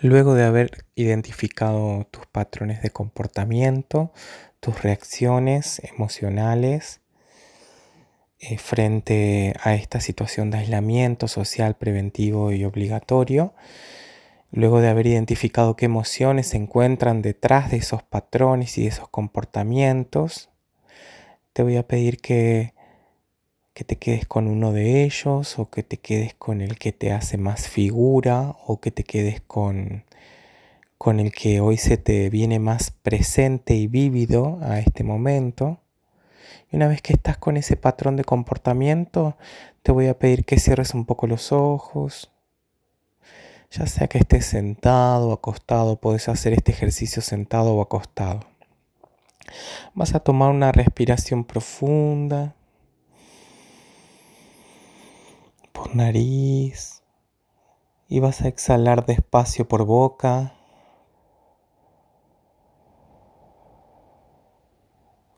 Luego de haber identificado tus patrones de comportamiento, tus reacciones emocionales eh, frente a esta situación de aislamiento social preventivo y obligatorio, luego de haber identificado qué emociones se encuentran detrás de esos patrones y de esos comportamientos, te voy a pedir que que te quedes con uno de ellos o que te quedes con el que te hace más figura o que te quedes con, con el que hoy se te viene más presente y vívido a este momento. Y una vez que estás con ese patrón de comportamiento, te voy a pedir que cierres un poco los ojos. Ya sea que estés sentado o acostado, puedes hacer este ejercicio sentado o acostado. Vas a tomar una respiración profunda. Por nariz y vas a exhalar despacio por boca.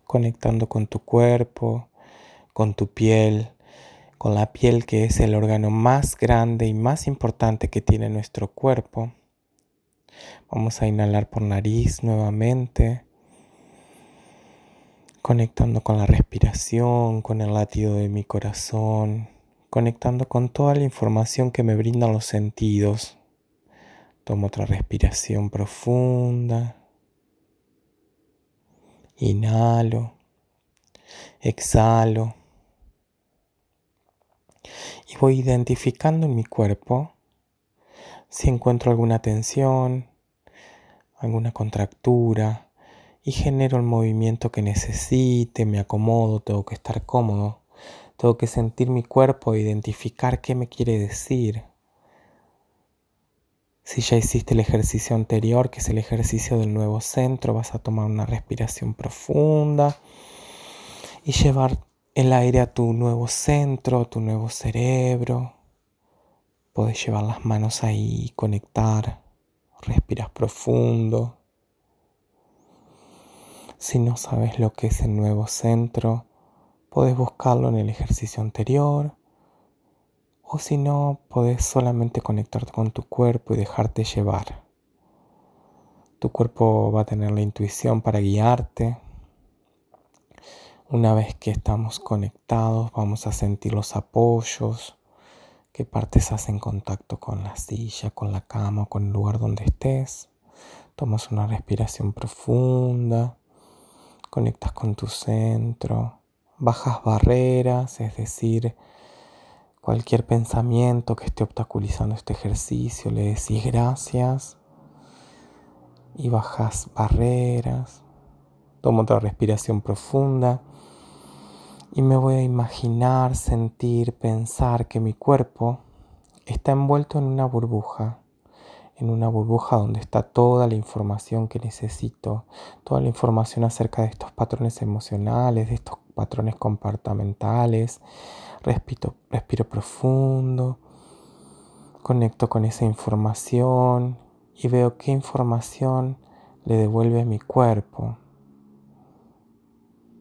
conectando con tu cuerpo, con tu piel, con la piel que es el órgano más grande y más importante que tiene nuestro cuerpo. Vamos a inhalar por nariz nuevamente, conectando con la respiración, con el latido de mi corazón conectando con toda la información que me brindan los sentidos. Tomo otra respiración profunda. Inhalo. Exhalo. Y voy identificando en mi cuerpo si encuentro alguna tensión, alguna contractura y genero el movimiento que necesite, me acomodo, tengo que estar cómodo. Tengo que sentir mi cuerpo identificar qué me quiere decir. Si ya hiciste el ejercicio anterior, que es el ejercicio del nuevo centro, vas a tomar una respiración profunda y llevar el aire a tu nuevo centro, tu nuevo cerebro. Puedes llevar las manos ahí, conectar. Respiras profundo. Si no sabes lo que es el nuevo centro, Puedes buscarlo en el ejercicio anterior o si no, puedes solamente conectarte con tu cuerpo y dejarte llevar. Tu cuerpo va a tener la intuición para guiarte. Una vez que estamos conectados, vamos a sentir los apoyos, qué partes hacen contacto con la silla, con la cama, con el lugar donde estés. Tomas una respiración profunda, conectas con tu centro bajas barreras, es decir, cualquier pensamiento que esté obstaculizando este ejercicio, le decís gracias y bajas barreras. Tomo otra respiración profunda y me voy a imaginar, sentir, pensar que mi cuerpo está envuelto en una burbuja, en una burbuja donde está toda la información que necesito, toda la información acerca de estos patrones emocionales, de estos patrones comportamentales, respiro, respiro profundo, conecto con esa información y veo qué información le devuelve a mi cuerpo.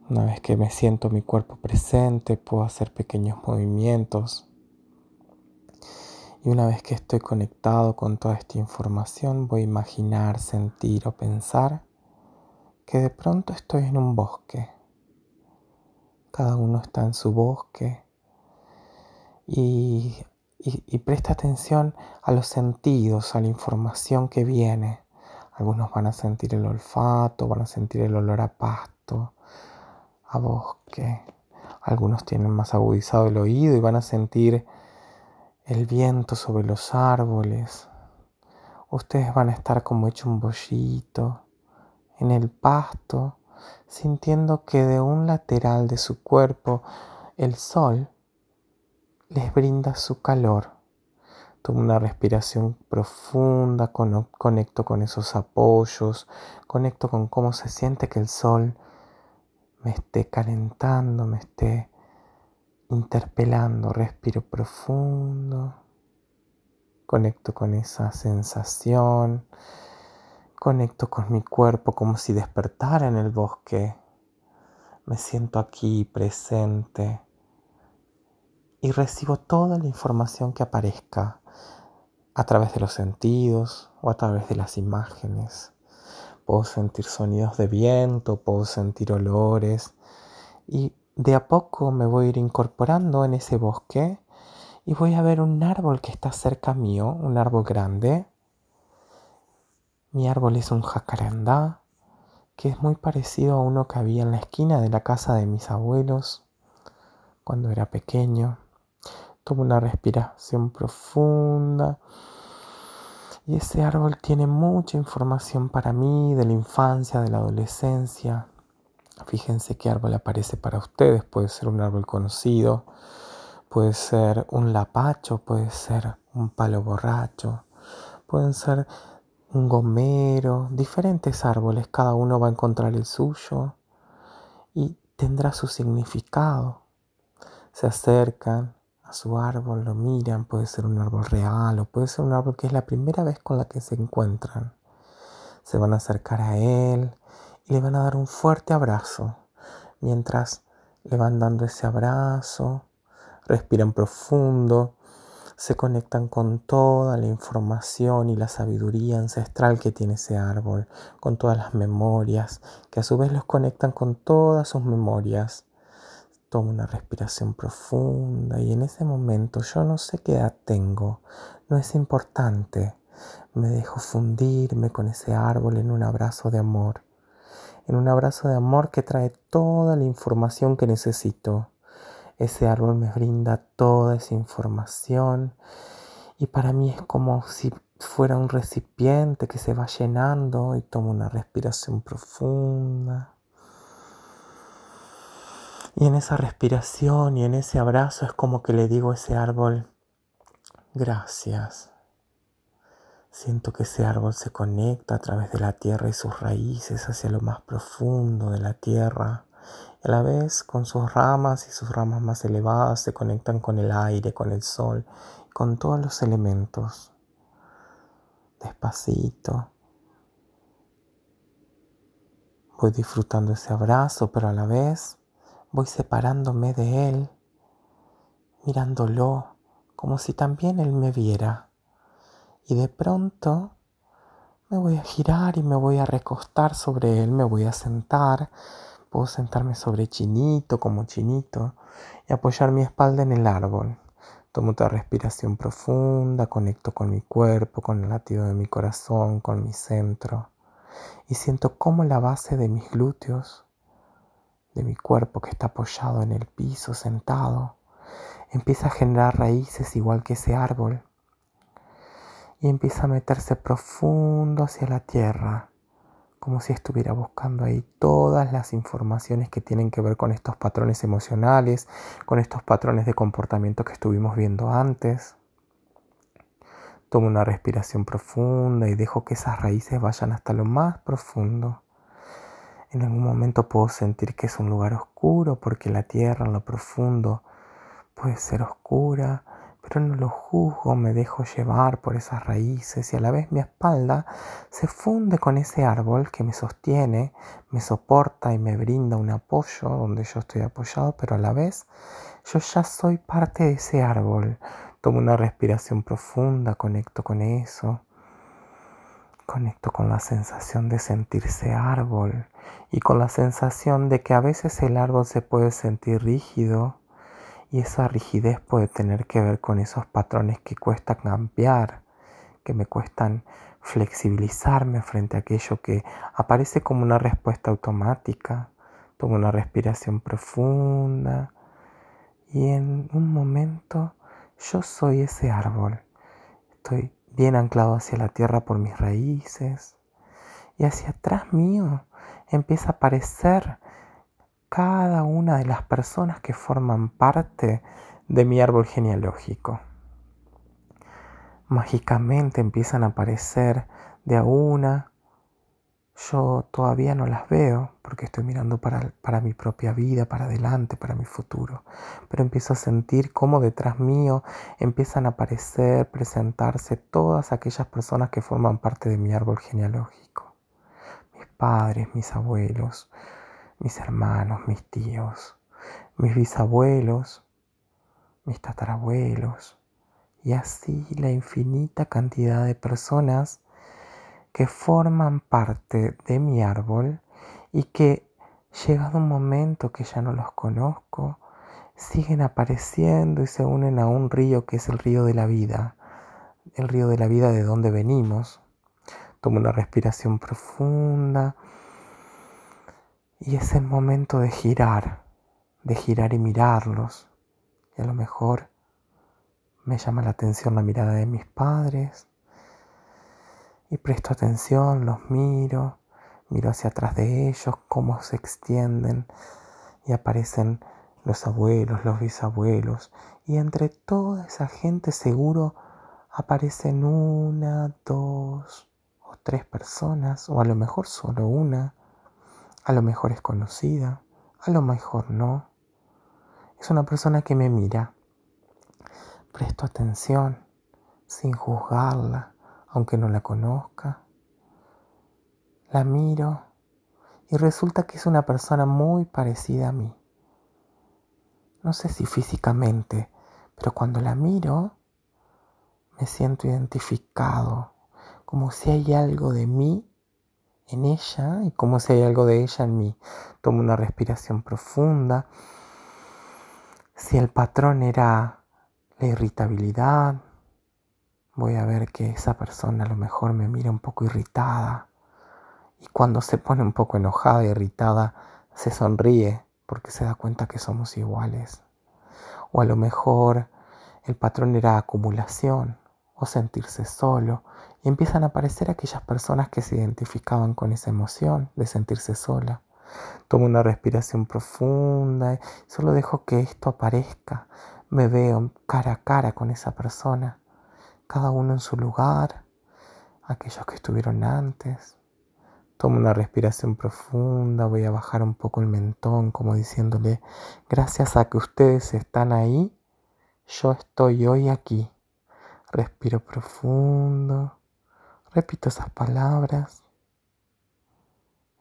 Una vez que me siento mi cuerpo presente, puedo hacer pequeños movimientos. Y una vez que estoy conectado con toda esta información, voy a imaginar, sentir o pensar que de pronto estoy en un bosque cada uno está en su bosque y, presta atención a los sentidos, a la información que viene. Algunos van a sentir el olfato, van a sentir el olor a pasto, a bosque. Algunos tienen más agudizado el oído y van a sentir el viento sobre los árboles. Ustedes van a estar como hecho un bollito en el pasto sintiendo que de un lateral de su cuerpo el sol les brinda su calor. Tomo una respiración profunda, conecto con esos apoyos, conecto con cómo se siente que el sol me esté calentando, me esté interpelando, respiro profundo, conecto con esa sensación Conecto con mi cuerpo como si despertara en el bosque. Me siento aquí presente y recibo toda la información que aparezca. a través de los sentidos o a través de las imágenes. Puedo sentir sonidos de viento, puedo sentir olores y de a poco me voy a ir incorporando en ese bosque y voy a ver un árbol que está cerca mío, un árbol grande. Mi árbol es un jacarandá que es muy parecido a uno que había en la esquina de la casa de mis abuelos cuando era pequeño. Tomo una respiración profunda. Y ese árbol tiene mucha información para mí de la infancia, de la adolescencia. Fíjense qué árbol aparece para ustedes. Puede ser un árbol conocido, puede ser un lapacho, puede ser un palo borracho, pueden ser un gomero, diferentes árboles, cada uno va a encontrar el suyo y tendrá su significado. Se acercan a su árbol, lo miran, puede ser un árbol real o puede ser un árbol que es la primera vez con la que se encuentran. Se van a acercar a él y le van a dar un fuerte abrazo. Mientras le van dando ese abrazo, respiran profundo se conectan con toda la información y la sabiduría ancestral que tiene ese árbol, con todas las memorias, que a su vez los conectan con todas sus memorias. Tomo una respiración profunda y en ese momento yo no sé qué edad tengo, no es importante. Me dejo fundirme con ese árbol en un abrazo de amor, en un abrazo de amor que trae toda la información que necesito ese árbol me brinda toda esa información y para mí es como si fuera un recipiente que se va llenando y tomo una respiración profunda. Y en esa respiración y en ese abrazo es como que le digo a ese árbol, gracias. Siento que ese árbol se conecta a través de la tierra y sus raíces hacia lo más profundo de la tierra a la vez con sus ramas y sus ramas más elevadas se conectan con el aire, con el sol, con todos los elementos. Despacito. Voy disfrutando ese abrazo, pero a la vez voy separándome de él, mirándolo como si también él me viera. Y de pronto me voy a girar y me voy a recostar sobre él, me voy a sentar Puedo sentarme sobre chinito como chinito y apoyar mi espalda en el árbol. Tomo otra respiración profunda, conecto con mi cuerpo, con el latido de mi corazón, con mi centro. Y siento cómo la base de mis glúteos, de mi cuerpo que está apoyado en el piso, sentado, empieza a generar raíces igual que ese árbol. Y empieza a meterse profundo hacia la tierra como si estuviera buscando ahí todas las informaciones que tienen que ver con estos patrones emocionales, con estos patrones de comportamiento que estuvimos viendo antes. Tomo una respiración profunda y dejo que esas raíces vayan hasta lo más profundo. En algún momento puedo sentir que es un lugar oscuro porque la tierra en lo profundo puede ser oscura, pero no lo juzgo, me dejo llevar por esas raíces y a la vez mi espalda se funde con ese árbol que me sostiene, me soporta y me brinda un apoyo donde yo estoy apoyado, pero a la vez yo ya soy parte de ese árbol. Tomo una respiración profunda, conecto con eso. Conecto con la sensación de sentirse árbol y con la sensación de que a veces el árbol se puede sentir rígido y esa rigidez puede tener que ver con esos patrones que cuesta cambiar, que me cuestan flexibilizarme frente a aquello que aparece como una respuesta automática. Tomo una respiración profunda y en un momento yo soy ese árbol. Estoy bien anclado hacia la tierra por mis raíces y hacia atrás mío empieza a aparecer cada una de las personas que forman parte de mi árbol genealógico. Mágicamente empiezan a aparecer de a una. Yo todavía no las veo porque estoy mirando para, para mi propia vida, para adelante, para mi futuro. Pero empiezo a sentir cómo detrás mío empiezan a aparecer, presentarse todas aquellas personas que forman parte de mi árbol genealógico. Mis padres, mis abuelos, mis hermanos, mis tíos, mis bisabuelos, mis tatarabuelos y así la infinita cantidad de personas que forman parte de mi árbol y que llegado un momento que ya no los conozco, siguen apareciendo y se unen a un río que es el río de la vida, el río de la vida de donde venimos. Tomo una respiración profunda y es el momento de girar, de girar y mirarlos. Y a lo mejor me llama la atención la mirada de mis padres y presto atención, los miro, miro hacia atrás de ellos, cómo se extienden y aparecen los abuelos, los bisabuelos y entre toda esa gente seguro aparecen una, dos o tres personas o a lo mejor solo una, a lo mejor es conocida, a lo mejor no. Es una persona que me mira. Presto atención sin juzgarla aunque no la conozca. La miro y resulta que es una persona muy parecida a mí. No sé si físicamente, pero cuando la miro me siento identificado, como si hay algo de mí en ella y como si hay algo de ella en mí. Tomo una respiración profunda. Si el patrón era la irritabilidad, voy a ver que esa persona a lo mejor me mira un poco irritada y cuando se pone un poco enojada, irritada, se sonríe porque se da cuenta que somos iguales. O a lo mejor el patrón era acumulación o sentirse solo y empiezan a aparecer aquellas personas que se identificaban con esa emoción de sentirse sola. Tomo una respiración profunda solo dejo que esto aparezca. Me veo cara a cara con esa persona cada uno en su lugar, aquellos que estuvieron antes. Tomo una respiración profunda, voy a bajar un poco el mentón como diciéndole, gracias a que ustedes están ahí, yo estoy hoy aquí. Respiro profundo, repito esas palabras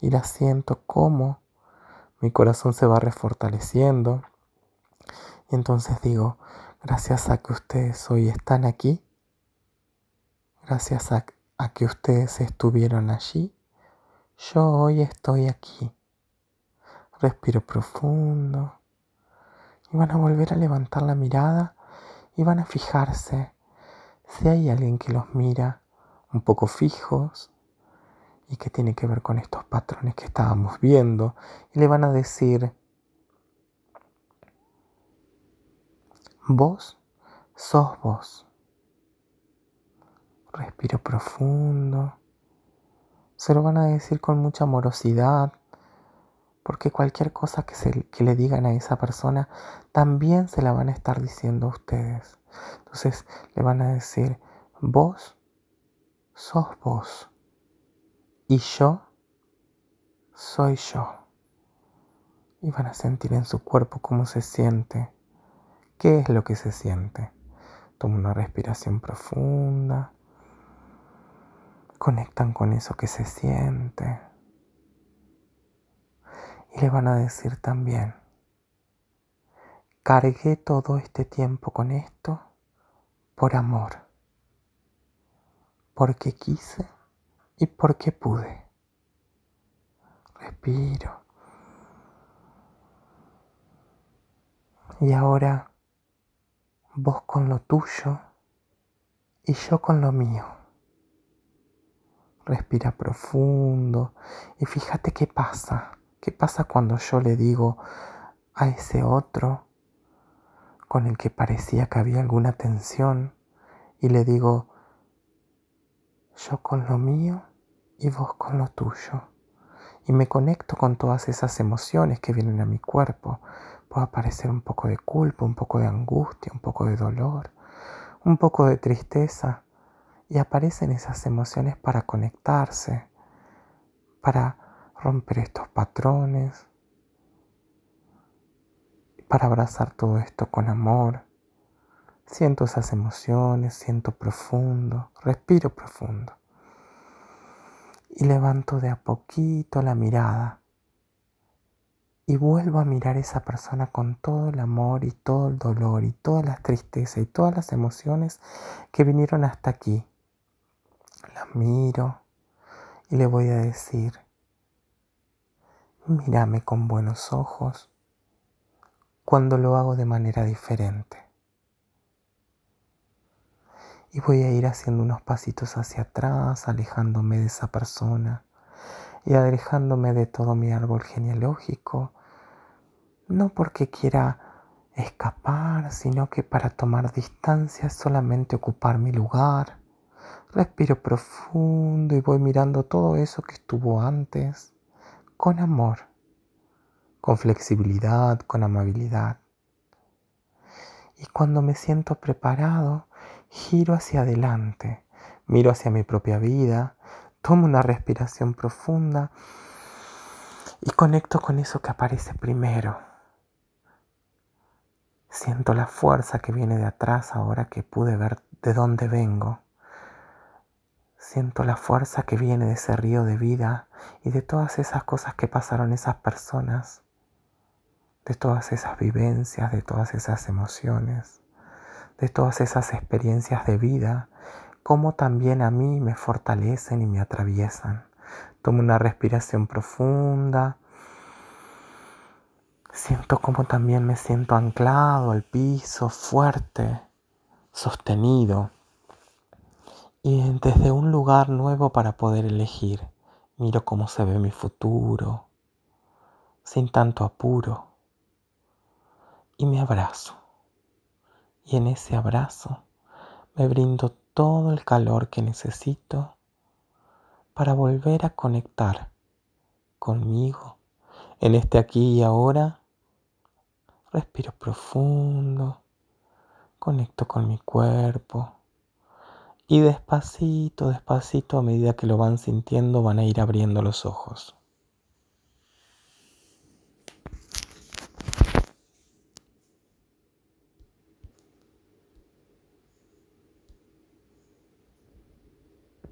y las siento como mi corazón se va refortaleciendo. Y entonces digo, gracias a que ustedes hoy están aquí, Gracias a, que ustedes estuvieron allí, yo hoy estoy aquí. Respiro profundo y van a volver a levantar la mirada y van a fijarse si hay alguien que los mira un poco fijos y que tiene que ver con estos patrones que estábamos viendo y le van a decir, vos sos vos. Respiro profundo. Se lo van a decir con mucha amorosidad, porque cualquier cosa que, se, que le digan a esa persona también se la van a estar diciendo a ustedes. Entonces le van a decir, vos sos vos y yo soy yo. Y van a sentir en su cuerpo cómo se siente. ¿Qué es lo que se siente? Toma una respiración profunda conectan con eso que se siente. Y le van a decir también, cargué todo este tiempo con esto por amor, porque quise y porque pude. Respiro. Y ahora vos con lo tuyo y yo con lo mío. Respira profundo y fíjate qué pasa. ¿Qué pasa cuando yo le digo a ese otro con el que parecía que había alguna tensión y le digo, yo con lo mío y vos con lo tuyo? Y me conecto con todas esas emociones que vienen a mi cuerpo. Puede aparecer un poco de culpa, un poco de angustia, un poco de dolor, un poco de tristeza y aparecen esas emociones para conectarse, para romper estos patrones, para abrazar todo esto con amor. Siento esas emociones, siento profundo, respiro profundo. Y levanto de a poquito la mirada y vuelvo a mirar a esa persona con todo el amor y todo el dolor y toda la tristeza y todas las emociones que vinieron hasta aquí. La miro y le voy a decir, mírame con buenos ojos cuando lo hago de manera diferente. Y voy a ir haciendo unos pasitos hacia atrás, alejándome de esa persona y alejándome de todo mi árbol genealógico no porque quiera escapar, sino que para tomar distancia solamente ocupar mi lugar. Respiro profundo y voy mirando todo eso que estuvo antes con amor, con flexibilidad, con amabilidad. Y cuando me siento preparado, giro hacia adelante, miro hacia mi propia vida, tomo una respiración profunda y conecto con eso que aparece primero Siento la fuerza que viene de atrás ahora que pude ver de dónde vengo. Siento la fuerza que viene de ese río de vida y de todas esas cosas que pasaron esas personas, de todas esas vivencias, de todas esas emociones, de todas esas experiencias de vida, como también a mí me fortalecen y me atraviesan. Tomo una respiración profunda Siento como también me siento anclado al piso, fuerte, sostenido. Y desde un lugar nuevo para poder elegir, miro cómo se ve mi futuro, sin tanto apuro. Y me abrazo. Y en ese abrazo me brindo todo el calor que necesito para volver a conectar conmigo en este aquí y ahora Respiro profundo, conecto con mi cuerpo y despacito, despacito, a medida que lo van sintiendo, van a ir abriendo los ojos.